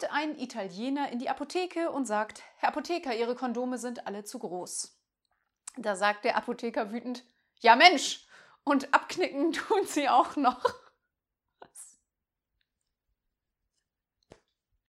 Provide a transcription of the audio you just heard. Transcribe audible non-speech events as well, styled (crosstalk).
kommt ein Italiener in die Apotheke und sagt, Herr Apotheker, Ihre Kondome sind alle zu groß. Da sagt der Apotheker wütend, ja Mensch, und abknicken (laughs) tun sie auch noch.